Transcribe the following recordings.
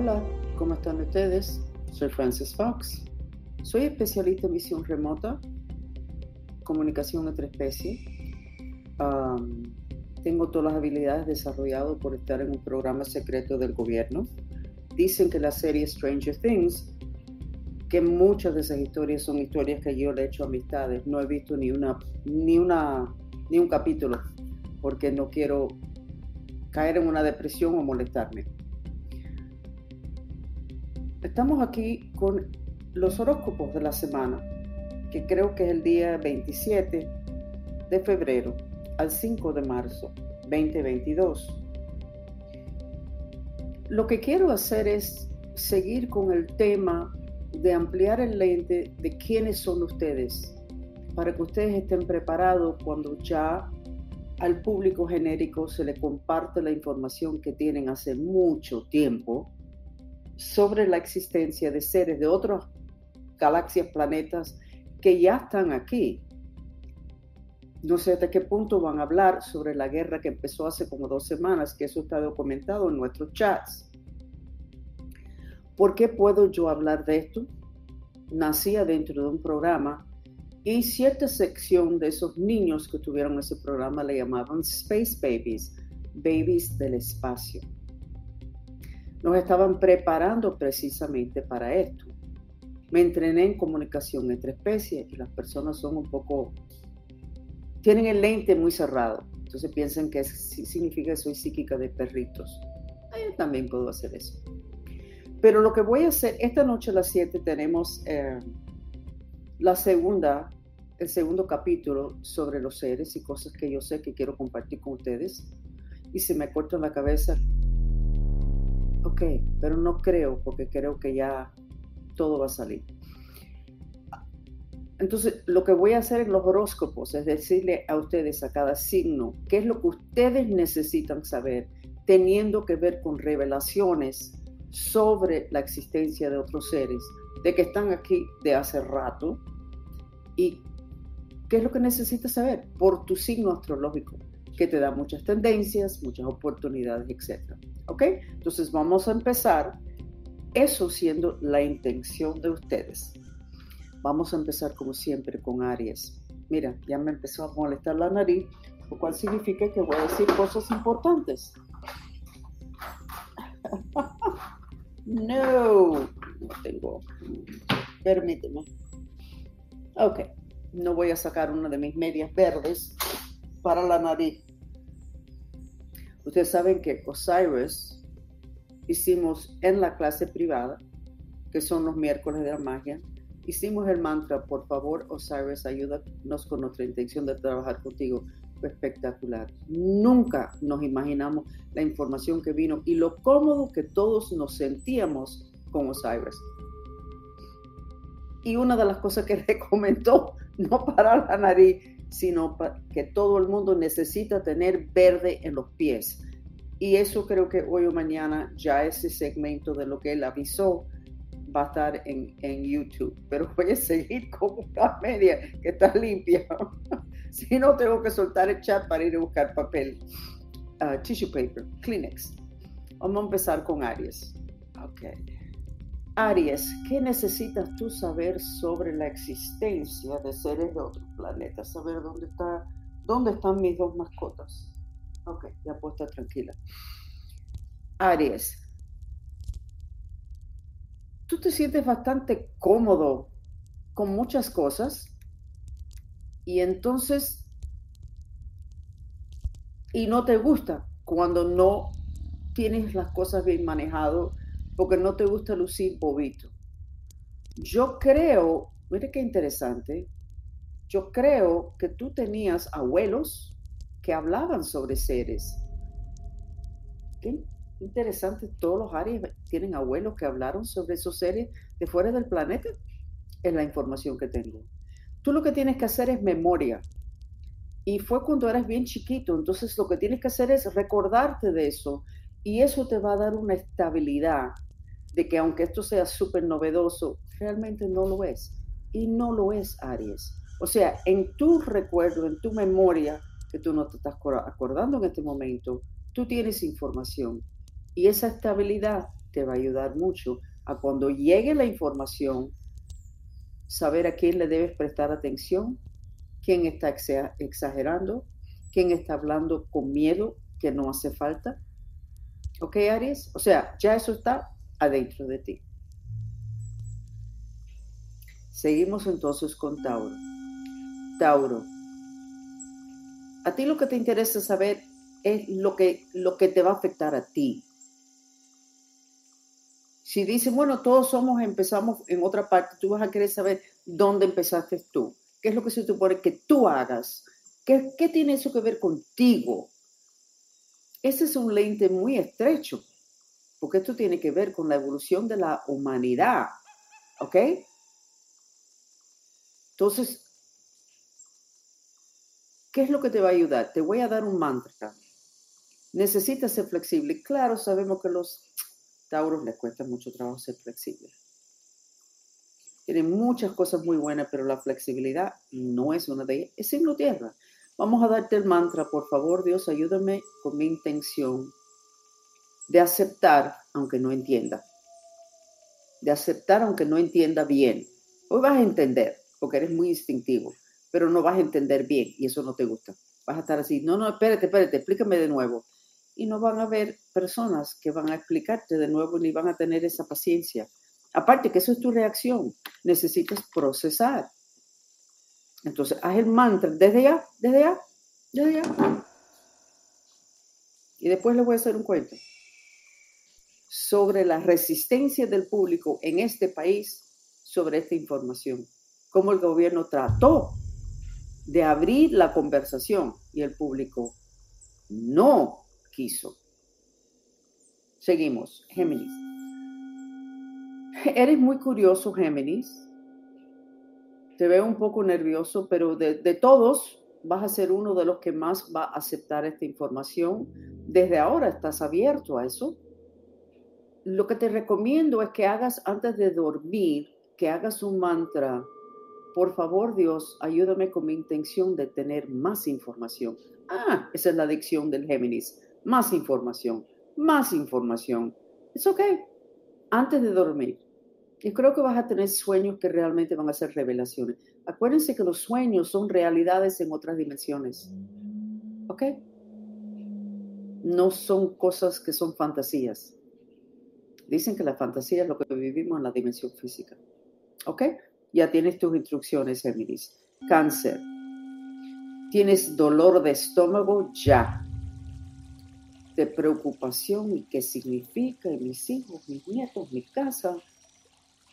Hola, ¿cómo están ustedes? Soy Francis Fox. Soy especialista en visión remota, comunicación entre especies. Um, tengo todas las habilidades desarrolladas por estar en un programa secreto del gobierno. Dicen que la serie Stranger Things, que muchas de esas historias son historias que yo le he hecho amistades. No he visto ni una, ni una, ni un capítulo, porque no quiero caer en una depresión o molestarme. Estamos aquí con los horóscopos de la semana, que creo que es el día 27 de febrero al 5 de marzo 2022. Lo que quiero hacer es seguir con el tema de ampliar el lente de quiénes son ustedes, para que ustedes estén preparados cuando ya al público genérico se le comparte la información que tienen hace mucho tiempo sobre la existencia de seres de otras galaxias, planetas que ya están aquí. No sé hasta qué punto van a hablar sobre la guerra que empezó hace como dos semanas, que eso está documentado en nuestros chats. ¿Por qué puedo yo hablar de esto? Nacía dentro de un programa y cierta sección de esos niños que tuvieron ese programa le llamaban Space Babies, babies del espacio nos estaban preparando precisamente para esto. Me entrené en comunicación entre especies y las personas son un poco, tienen el lente muy cerrado, entonces piensan que significa que soy psíquica de perritos. Yo también puedo hacer eso. Pero lo que voy a hacer, esta noche a las 7 tenemos eh, la segunda, el segundo capítulo sobre los seres y cosas que yo sé que quiero compartir con ustedes. Y se me corta la cabeza, pero no creo porque creo que ya todo va a salir. Entonces, lo que voy a hacer en los horóscopos es decirle a ustedes, a cada signo, qué es lo que ustedes necesitan saber, teniendo que ver con revelaciones sobre la existencia de otros seres, de que están aquí de hace rato, y qué es lo que necesitas saber por tu signo astrológico, que te da muchas tendencias, muchas oportunidades, etc. ¿Ok? Entonces vamos a empezar, eso siendo la intención de ustedes. Vamos a empezar como siempre con Aries. Mira, ya me empezó a molestar la nariz, lo cual significa que voy a decir cosas importantes. no, no tengo. Permíteme. Ok, no voy a sacar una de mis medias verdes para la nariz. Ustedes saben que Osiris hicimos en la clase privada, que son los miércoles de la magia, hicimos el mantra, por favor, Osiris, ayúdanos con nuestra intención de trabajar contigo. Fue espectacular. Nunca nos imaginamos la información que vino y lo cómodo que todos nos sentíamos con Osiris. Y una de las cosas que le comentó, no parar la nariz, sino que todo el mundo necesita tener verde en los pies. Y eso creo que hoy o mañana ya ese segmento de lo que él avisó va a estar en, YouTube. Pero voy a seguir con una media que está limpia. si no, tengo que soltar el chat para ir a buscar papel. Uh, tissue paper, Kleenex. Vamos a empezar con Aries. Ok. Aries, ¿qué necesitas tú saber sobre la existencia de seres de otros planetas? Saber dónde, está, dónde están mis dos mascotas. Ok, ya puedo estar tranquila. Aries, tú te sientes bastante cómodo con muchas cosas y entonces, y no te gusta cuando no tienes las cosas bien manejadas porque no te gusta lucir bobito. Yo creo, mire qué interesante, yo creo que tú tenías abuelos que hablaban sobre seres. Qué interesante, todos los áreas tienen abuelos que hablaron sobre esos seres de fuera del planeta. Es la información que tengo. Tú lo que tienes que hacer es memoria. Y fue cuando eras bien chiquito, entonces lo que tienes que hacer es recordarte de eso. Y eso te va a dar una estabilidad de que aunque esto sea súper novedoso, realmente no lo es. Y no lo es, Aries. O sea, en tu recuerdo, en tu memoria, que tú no te estás acordando en este momento, tú tienes información. Y esa estabilidad te va a ayudar mucho a cuando llegue la información, saber a quién le debes prestar atención, quién está exagerando, quién está hablando con miedo que no hace falta. ¿Ok, Aries? O sea, ya eso está adentro de ti. Seguimos entonces con Tauro. Tauro, a ti lo que te interesa saber es lo que, lo que te va a afectar a ti. Si dicen, bueno, todos somos, empezamos en otra parte, tú vas a querer saber dónde empezaste tú. ¿Qué es lo que se supone que tú hagas? ¿Qué, qué tiene eso que ver contigo? Ese es un lente muy estrecho, porque esto tiene que ver con la evolución de la humanidad. ¿Ok? Entonces, ¿qué es lo que te va a ayudar? Te voy a dar un mantra. Necesitas ser flexible. Claro, sabemos que los Tauros les cuesta mucho trabajo ser flexibles. Tienen muchas cosas muy buenas, pero la flexibilidad no es una de ellas. Es signo tierra. Vamos a darte el mantra, por favor, Dios, ayúdame con mi intención de aceptar, aunque no entienda. De aceptar, aunque no entienda bien. Hoy vas a entender, porque eres muy instintivo, pero no vas a entender bien y eso no te gusta. Vas a estar así, no, no, espérate, espérate, explícame de nuevo y no van a haber personas que van a explicarte de nuevo ni van a tener esa paciencia. Aparte que eso es tu reacción, necesitas procesar. Entonces, haz el mantra desde ya, desde ya, desde ya. Y después les voy a hacer un cuento sobre la resistencia del público en este país sobre esta información. Cómo el gobierno trató de abrir la conversación y el público no quiso. Seguimos, Géminis. Eres muy curioso, Géminis. Te veo un poco nervioso, pero de, todos vas a ser uno de los que más va a aceptar esta información. Desde ahora estás abierto a eso. Lo que te recomiendo es que hagas antes de dormir, que hagas un mantra. Por favor, Dios, ayúdame con mi intención de tener más información. Ah, esa es la adicción del Géminis más información, más información. Es ok. Antes de dormir. Y creo que vas a tener sueños que realmente van a ser revelaciones. Acuérdense que los sueños son realidades en otras dimensiones. ¿Ok? No son cosas que son fantasías. Dicen que la fantasía es lo que vivimos en la dimensión física. ¿Ok? Ya tienes tus instrucciones, Géminis. Cáncer. ¿Tienes dolor de estómago? Ya de preocupación y qué significa, mis hijos, mis nietos, mi casa,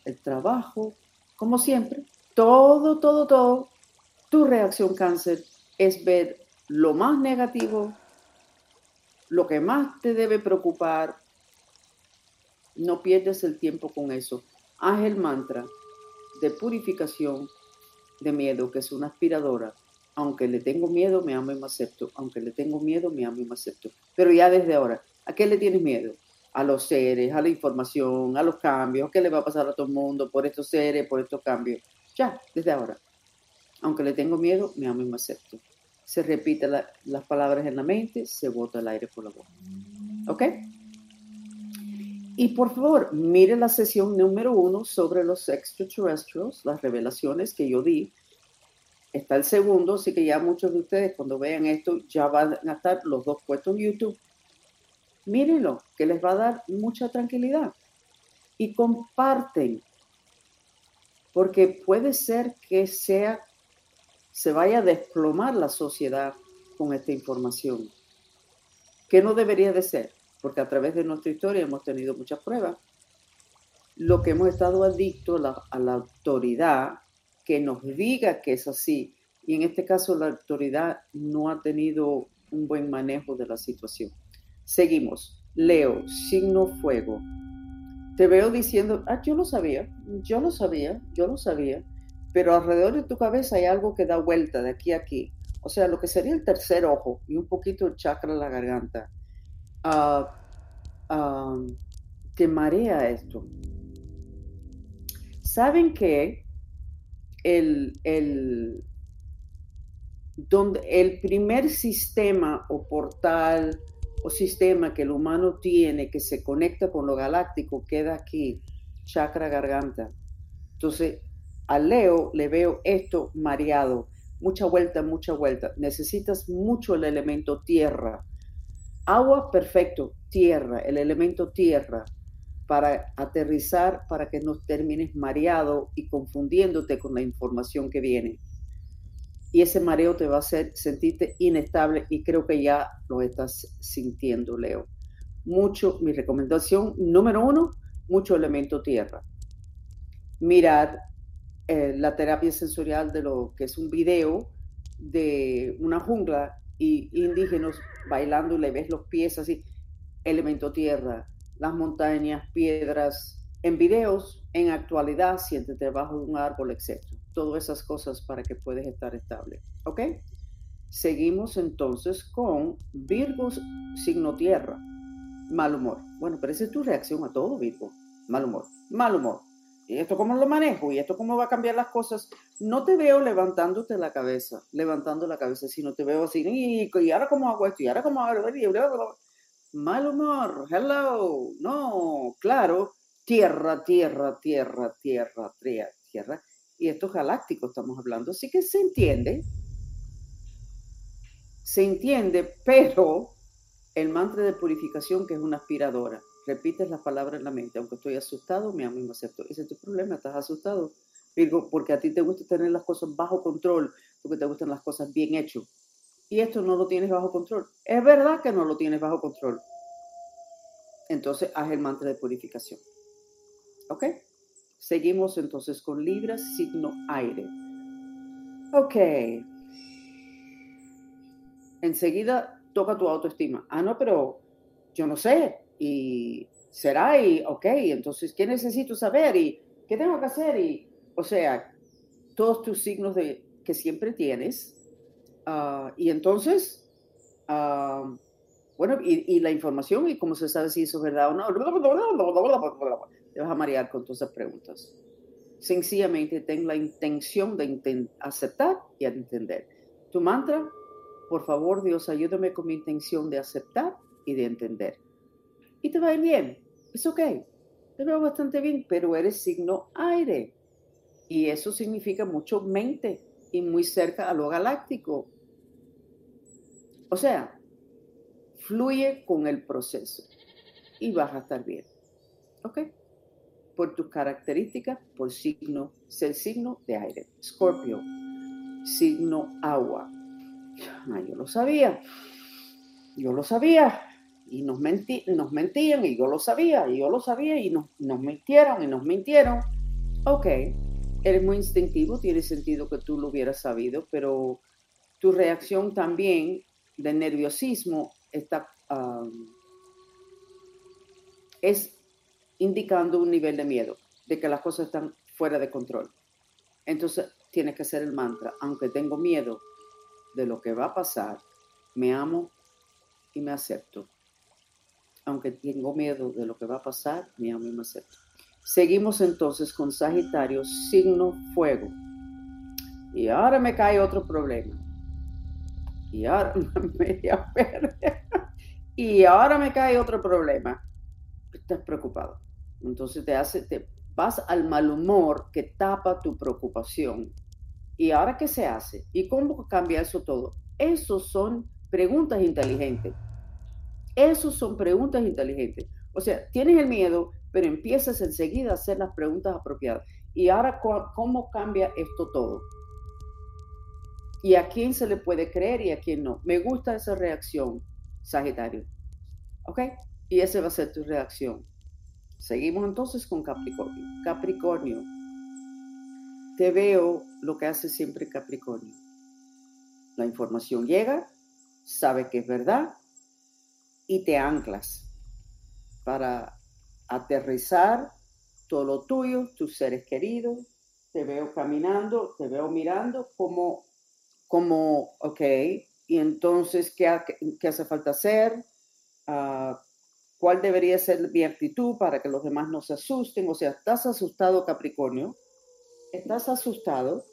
el trabajo, como siempre, todo, todo, todo, tu reacción cáncer es ver lo más negativo, lo que más te debe preocupar. No pierdes el tiempo con eso. Haz el mantra de purificación de miedo, que es una aspiradora aunque le tengo miedo, me amo y me acepto. Aunque le tengo miedo, me amo y me acepto. Pero ya desde ahora, ¿a qué le tienes miedo? A los seres, a la información, a los cambios, ¿qué le va a pasar a todo el mundo por estos seres, por estos cambios? Ya, desde ahora. Aunque le tengo miedo, me amo y me acepto. Se repite las palabras en la mente, se bota el aire por la boca. ¿Ok? Y por favor, mire la sesión número uno sobre los extraterrestres, las revelaciones que yo di está el segundo, así que ya muchos de ustedes cuando vean esto ya van a estar los dos puestos en YouTube. Mírenlo, que les va a dar mucha tranquilidad. Y comparten, porque puede ser que sea, se vaya a desplomar la sociedad con esta información, que no debería de ser, porque a través de nuestra historia hemos tenido muchas pruebas. Lo que hemos estado adictos a la autoridad que nos diga que es así. Y en este caso la autoridad no ha tenido un buen manejo de la situación. Seguimos. Leo, signo fuego. Te veo diciendo, ah, yo lo sabía, yo lo sabía, yo lo sabía, pero alrededor de tu cabeza hay algo que da vuelta de aquí a aquí. O sea, lo que sería el tercer ojo y un poquito el chakra de la garganta. Uh, te marea esto. ¿Saben qué? el, donde el primer sistema o portal o sistema que el humano tiene que se conecta con lo galáctico queda aquí, chakra garganta. Entonces, a Leo le veo esto mareado, mucha vuelta, mucha vuelta. Necesitas mucho el elemento tierra. Agua, perfecto, tierra, el elemento tierra para aterrizar, para que no termines mareado y confundiéndote con la información que viene. Y ese mareo te va a hacer sentirte inestable y creo que ya lo estás sintiendo, Leo. Mucho, mi recomendación número uno, mucho elemento tierra. Mirar eh, la terapia sensorial de lo que es un video de una jungla y indígenas bailando y le ves los pies así, elemento tierra, las montañas, piedras, en videos, en actualidad, siéntete debajo de un árbol, etc. Todas esas cosas para que puedas estar estable. ¿Ok? Seguimos entonces con Virgo, signo tierra. Mal humor. Bueno, pero esa es tu reacción a todo, Virgo. Mal humor. Mal humor. ¿Y esto cómo lo manejo? ¿Y esto cómo va a cambiar las cosas? No te veo levantándote la cabeza, levantando la cabeza, sino te veo así, y, ahora cómo hago esto, y ahora cómo hago esto, mal humor, hello, no, claro, tierra, tierra, tierra, tierra, tierra, tierra. Y esto es galáctico estamos hablando, así que se entiende, se entiende, pero el mantra de purificación que es una aspiradora, repites las palabras en la mente, aunque estoy asustado, mi amo me acepto. Ese es tu problema, estás asustado. Virgo, porque a ti te gusta tener las cosas bajo control, porque te gustan las cosas bien hechas y esto no lo tienes bajo control. Es verdad que no lo tienes bajo control. Entonces haz el mantra de purificación. ¿Ok? Seguimos entonces con Libra, signo aire. Ok. Enseguida toca tu autoestima. Ah, no, pero yo no sé. Y será y, ok, entonces, ¿qué necesito saber? ¿Y qué tengo que hacer? Y, o sea, todos tus signos de, que siempre tienes, Ah, y entonces, ah, bueno, y, la información y cómo se sabe si eso es verdad o no, te vas a marear con todas esas preguntas. Sencillamente ten la intención de aceptar y entender. Tu mantra, por favor Dios, ayúdame con mi intención de aceptar y de entender. Y te va a ir bien, es ok, te veo bastante bien, pero eres signo aire. Y eso significa mucho mente y muy cerca a lo galáctico. O sea, fluye con el proceso y vas a estar bien. ¿Ok? Por tus características, por signo, ser signo de aire. Scorpio, signo agua. Ah, yo lo sabía. Yo lo sabía. Y nos, mentí, nos mentían y yo lo sabía. Y yo lo sabía y nos, nos mintieron y nos mintieron. Ok, eres muy instintivo, tiene sentido que tú lo hubieras sabido, pero tu reacción también de nerviosismo está, es indicando un nivel de miedo, de que las cosas están fuera de control. Entonces tienes que hacer el mantra, aunque tengo miedo de lo que va a pasar, me amo y me acepto. Aunque tengo miedo de lo que va a pasar, me amo y me acepto. Seguimos entonces con Sagitario, signo fuego. Y ahora me cae otro problema y ahora y ahora me cae otro problema. Estás preocupado. Entonces te hace, te vas al mal humor que tapa tu preocupación. ¿Y ahora qué se hace? ¿Y cómo cambia eso todo? Esos son preguntas inteligentes. Esos son preguntas inteligentes. O sea, tienes el miedo, pero empiezas enseguida a hacer las preguntas apropiadas. ¿Y ahora cómo cambia esto todo? y a quién se le puede creer y a quién no. Me gusta esa reacción, Sagitario. ¿Ok? Y esa va a ser tu reacción. Seguimos entonces con Capricornio. Capricornio, te veo lo que hace siempre Capricornio. La información llega, sabe que es verdad y te anclas para aterrizar todo lo tuyo, tus seres queridos. Te veo caminando, te veo mirando como como, ok, y entonces, ¿qué, hace falta hacer? Ah, ¿Cuál debería ser mi actitud para que los demás no se asusten? O sea, estás asustado, Capricornio, estás asustado,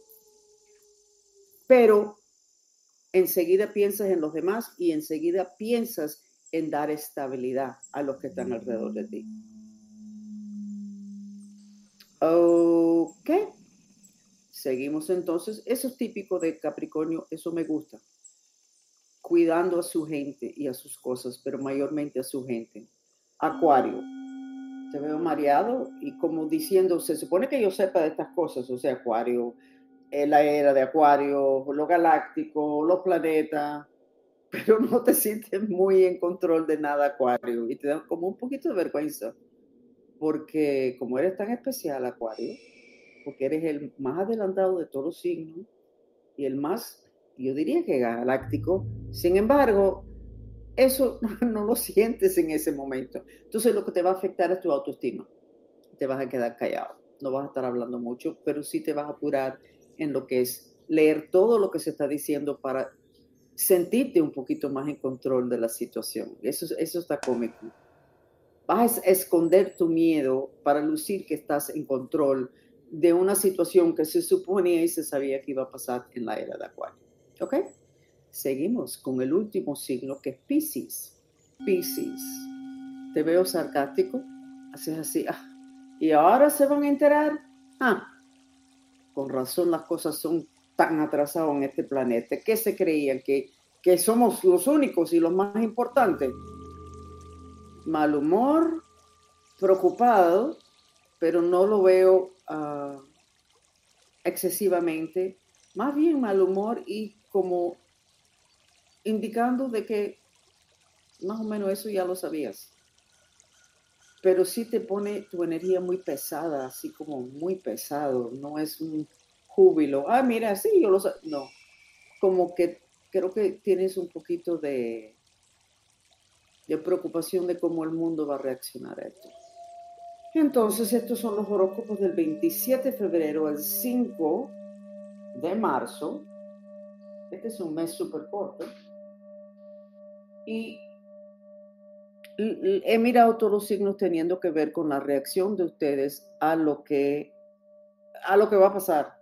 pero enseguida piensas en los demás y enseguida piensas en dar estabilidad a los que están alrededor de ti. Ok. Seguimos entonces. Eso es típico de Capricornio, eso me gusta. Cuidando a su gente y a sus cosas, pero mayormente a su gente. Acuario. Te veo mareado y como diciendo, se supone que yo sepa de estas cosas, o sea, Acuario, eh, la era de Acuario, lo galáctico, los planetas, pero no te sientes muy en control de nada, Acuario, y te da como un poquito de vergüenza, porque como eres tan especial, Acuario, porque eres el más adelantado de todos los signos y el más, yo diría que galáctico, sin embargo, eso no lo sientes en ese momento. Entonces lo que te va a afectar es tu autoestima. Te vas a quedar callado, no vas a estar hablando mucho, pero sí te vas a apurar en lo que es leer todo lo que se está diciendo para sentirte un poquito más en control de la situación. Eso, eso está cómico. Vas a esconder tu miedo para lucir que estás en control de una situación que se suponía y se sabía que iba a pasar en la era de Acuario. ¿Ok? Seguimos con el último signo que es Pisces. Pisces. Te veo sarcástico. Haces así. Ah. Y ahora se van a enterar. Ah, con razón las cosas son tan atrasadas en este planeta. ¿Qué se creían? ¿Que, que somos los únicos y los más importantes? Mal humor, preocupado, pero no lo veo uh, excesivamente. Más bien mal humor y como indicando de que más o menos eso ya lo sabías. Pero sí te pone tu energía muy pesada, así como muy pesado. No es un júbilo. Ah, mira, sí, yo lo sé. No. Como que creo que tienes un poquito de, de preocupación de cómo el mundo va a reaccionar a esto. Entonces, estos son los horóscopos del 27 de febrero al 5 de marzo. Este es un mes súper corto. Y he mirado todos los signos teniendo que ver con la reacción de ustedes a lo que, a lo que va a pasar.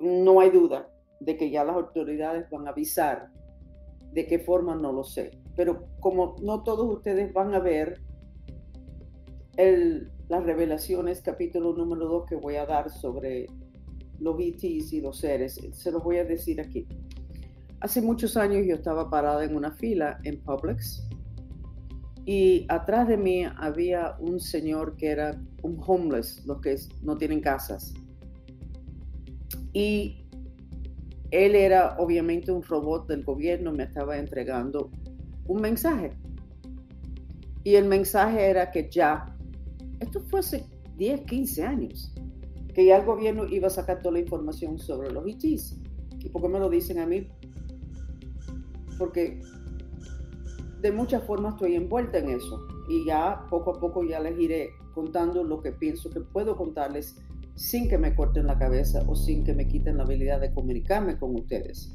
No hay duda de que ya las autoridades van a avisar. De qué forma no lo sé. Pero como no todos ustedes van a ver el, las revelaciones, capítulo número 2 que voy a dar sobre los ETs y los seres, se los voy a decir aquí. Hace muchos años yo estaba parada en una fila en Publix y atrás de mí había un señor que era un homeless, los que no tienen casas. Y él era obviamente un robot del gobierno, me estaba entregando un mensaje. Y el mensaje era que ya, esto fue hace 10, 15 años, que ya el gobierno iba a sacar toda la información sobre los ITs. ¿Y por qué me lo dicen a mí? porque de muchas formas estoy envuelta en eso y ya poco a poco ya les iré contando lo que pienso que puedo contarles sin que me corten la cabeza o sin que me quiten la habilidad de comunicarme con ustedes.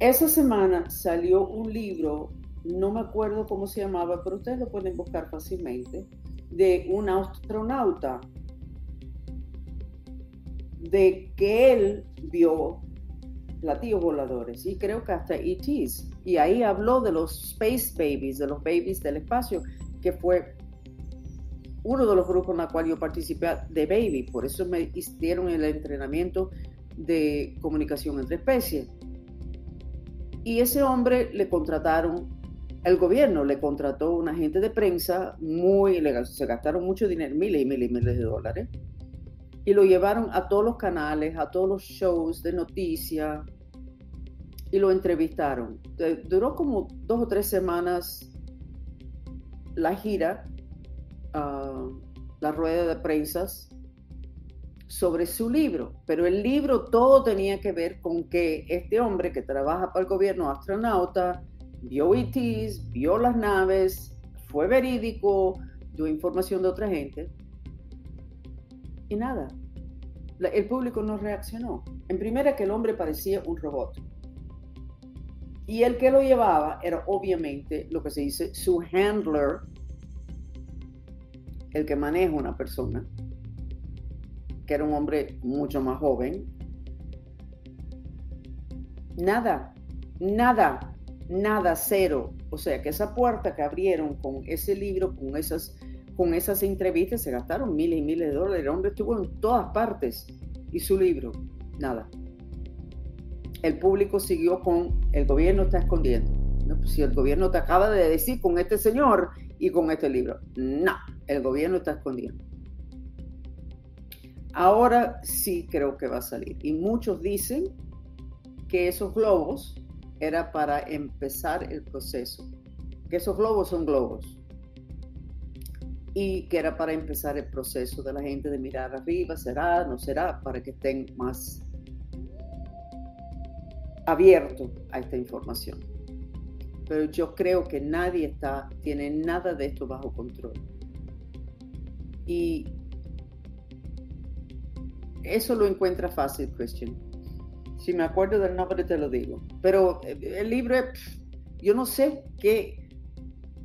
Esa semana salió un libro, no me acuerdo cómo se llamaba, pero ustedes lo pueden buscar fácilmente, de un astronauta, de que él vio platillos voladores y creo que hasta ETs. Y ahí habló de los Space Babies, de los babies del espacio, que fue uno de los grupos en el cual yo participé de Baby. Por eso me hicieron el entrenamiento de comunicación entre especies. Y ese hombre le contrataron, el gobierno le contrató un agente de prensa muy legal, se gastaron mucho dinero, miles y miles y miles de dólares, y lo llevaron a todos los canales, a todos los shows de noticias, y lo entrevistaron. Duró como dos o tres semanas la gira, ah, la rueda de prensas sobre su libro, pero el libro todo tenía que ver con que este hombre que trabaja para el gobierno, astronauta, vio ETs, vio las naves, fue verídico, dio información de otra gente y nada. El público no reaccionó. En primera que el hombre parecía un robot. Y el que lo llevaba era obviamente lo que se dice su handler, el que maneja una persona, que era un hombre mucho más joven. Nada, nada. nada, cero. O sea que esa puerta que abrieron con ese libro, con esas, con esas entrevistas, se gastaron miles y miles de dólares. El hombre estuvo en todas partes. Y su libro, nada. El público siguió con el gobierno está escondiendo. Pues si el gobierno te acaba de decir con este señor y con este libro. No, el gobierno está escondiendo. Ahora sí creo que va a salir. Y muchos dicen que esos globos era para empezar el proceso. Que esos globos son globos. Y que era para empezar el proceso de la gente de mirar arriba, será, no será, para que estén más abiertos a esta información. Pero yo creo que nadie está, tiene nada de esto bajo control. Y eso lo encuentra fácil, Christian. Si me acuerdo del nombre te lo digo. Pero eh, el libro, yo no sé qué.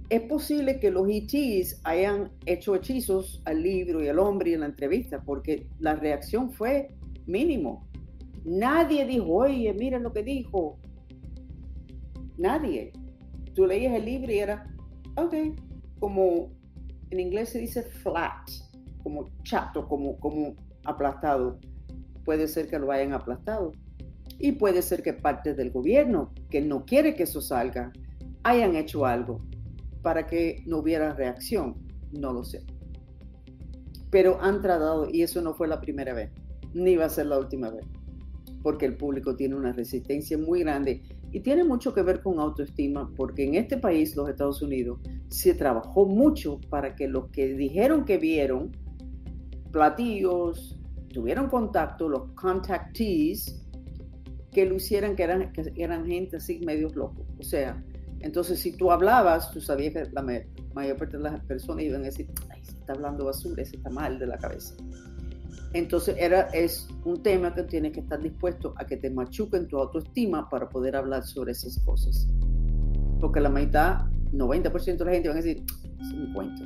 Es posible que los ETs hayan hecho hechizos al libro y al hombre y en la entrevista, porque la reacción fue mínimo. Nadie dijo, oye, miren lo que dijo. Nadie. Tú leías el libro y era, ok, como en inglés se dice flat, como chato, como, como aplastado. Puede ser que lo hayan aplastado. Y puede ser que parte del gobierno, que no quiere que eso salga, hayan hecho algo para que no hubiera reacción. No lo sé. Pero han tratado, y eso no fue la primera vez, ni va a ser la última vez, porque el público tiene una resistencia muy grande y tiene mucho que ver con autoestima, porque en este país, los Estados Unidos, se trabajó mucho para que los que dijeron que vieron platillos, tuvieron contacto, los contactees, que lo hicieran que eran, que eran gente así medios locos. O sea, entonces si tú hablabas, tú sabías que la mayor parte de las personas iban a decir, ay, se está hablando basura, se está mal de la cabeza. Entonces era, es un tema que tienes que estar dispuesto a que te machuquen tu autoestima para poder hablar sobre esas cosas. Porque la mitad, 90% de la gente van a decir, es un cuento.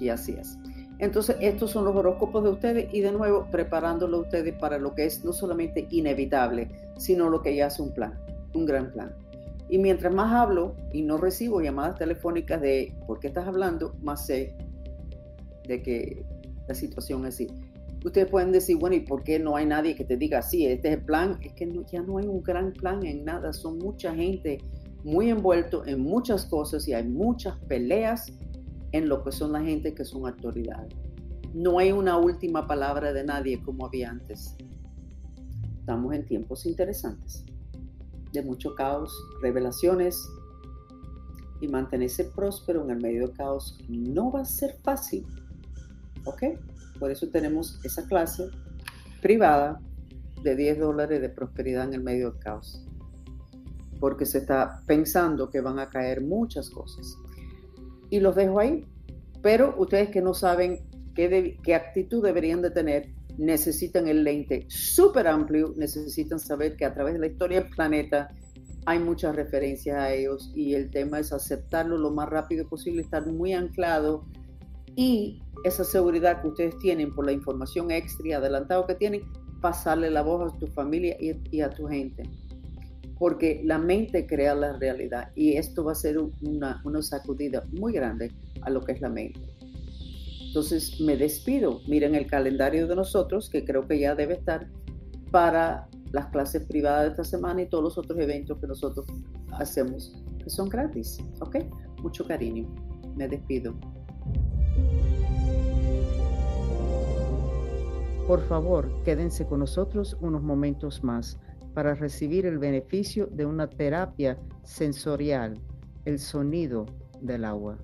Y así es. Entonces, estos son los horóscopos de ustedes y de nuevo preparándolo ustedes para lo que es no solamente inevitable, sino lo que ya es un plan, un gran plan. Y mientras más hablo y no recibo llamadas telefónicas de por qué estás hablando, más sé de que la situación es así. Ustedes pueden decir, bueno, ¿y por qué no hay nadie que te diga, sí, este es el plan? Es que ya no hay un gran plan en nada, son mucha gente muy envuelto en muchas cosas y hay muchas peleas en lo que son la gente que son autoridades. No hay una última palabra de nadie como había antes. Estamos en tiempos interesantes, de mucho caos, revelaciones y mantenerse próspero en el medio del caos no va a ser fácil. ¿Ok? Por eso tenemos esa clase privada de 10 dólares de prosperidad en el medio del caos. Porque se está pensando que van a caer muchas cosas y los dejo ahí. Pero ustedes que no saben qué, qué actitud deberían de tener, necesitan el lente súper amplio, necesitan saber que a través de la historia del planeta hay muchas referencias a ellos y el tema es aceptarlo lo más rápido posible, estar muy anclado y esa seguridad que ustedes tienen por la información extra y adelantado que tienen, pasarle la voz a tu familia y, y a tu gente porque la mente crea la realidad y esto va a ser una, una sacudida muy grande a lo que es la mente. Entonces me despido. Miren el calendario de nosotros, que creo que ya debe estar para las clases privadas de esta semana y todos los otros eventos que nosotros hacemos, que son gratis. ¿Ok? Mucho cariño. Me despido. Por favor, quédense con nosotros unos momentos más para recibir el beneficio de una terapia sensorial, el sonido del agua.